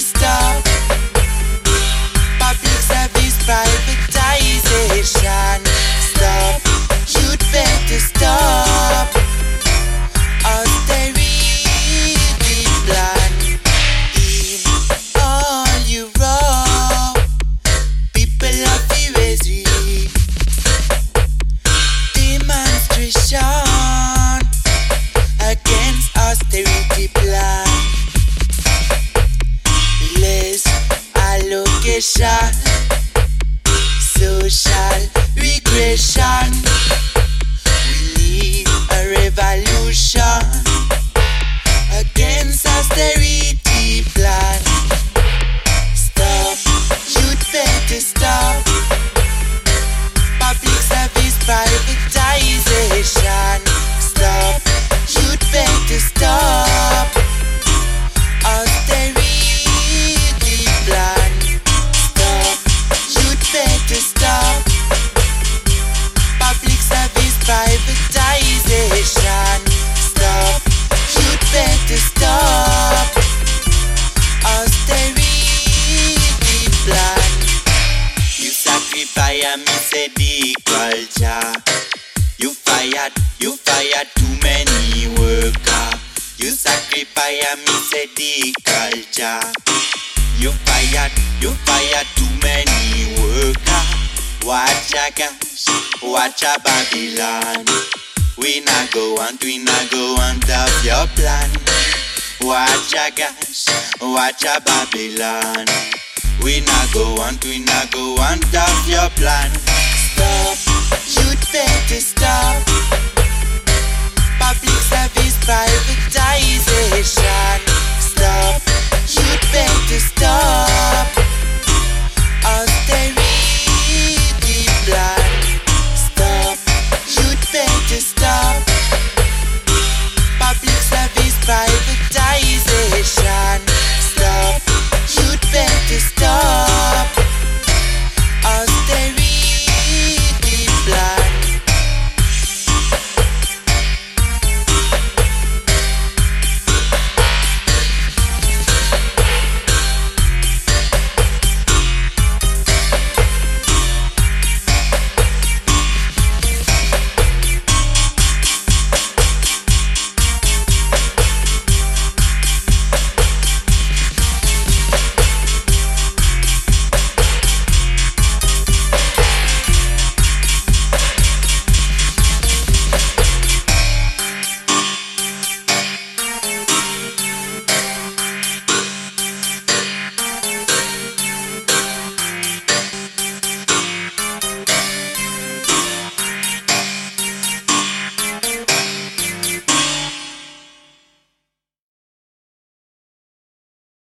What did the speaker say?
stop. Public service privatization. Stop. You'd better stop. We need a revolution against austerity sacrifice me say the culture. You fired, you fired too many worker. You sacrifice me say the culture. You fired, you fired too many worker. Watch a gosh, watch a Babylon. We not go on, we not go on top your plan. Watch a gosh, watch a Babylon. We not go on, we not go on top your plan. Stop, you'd better. Stop,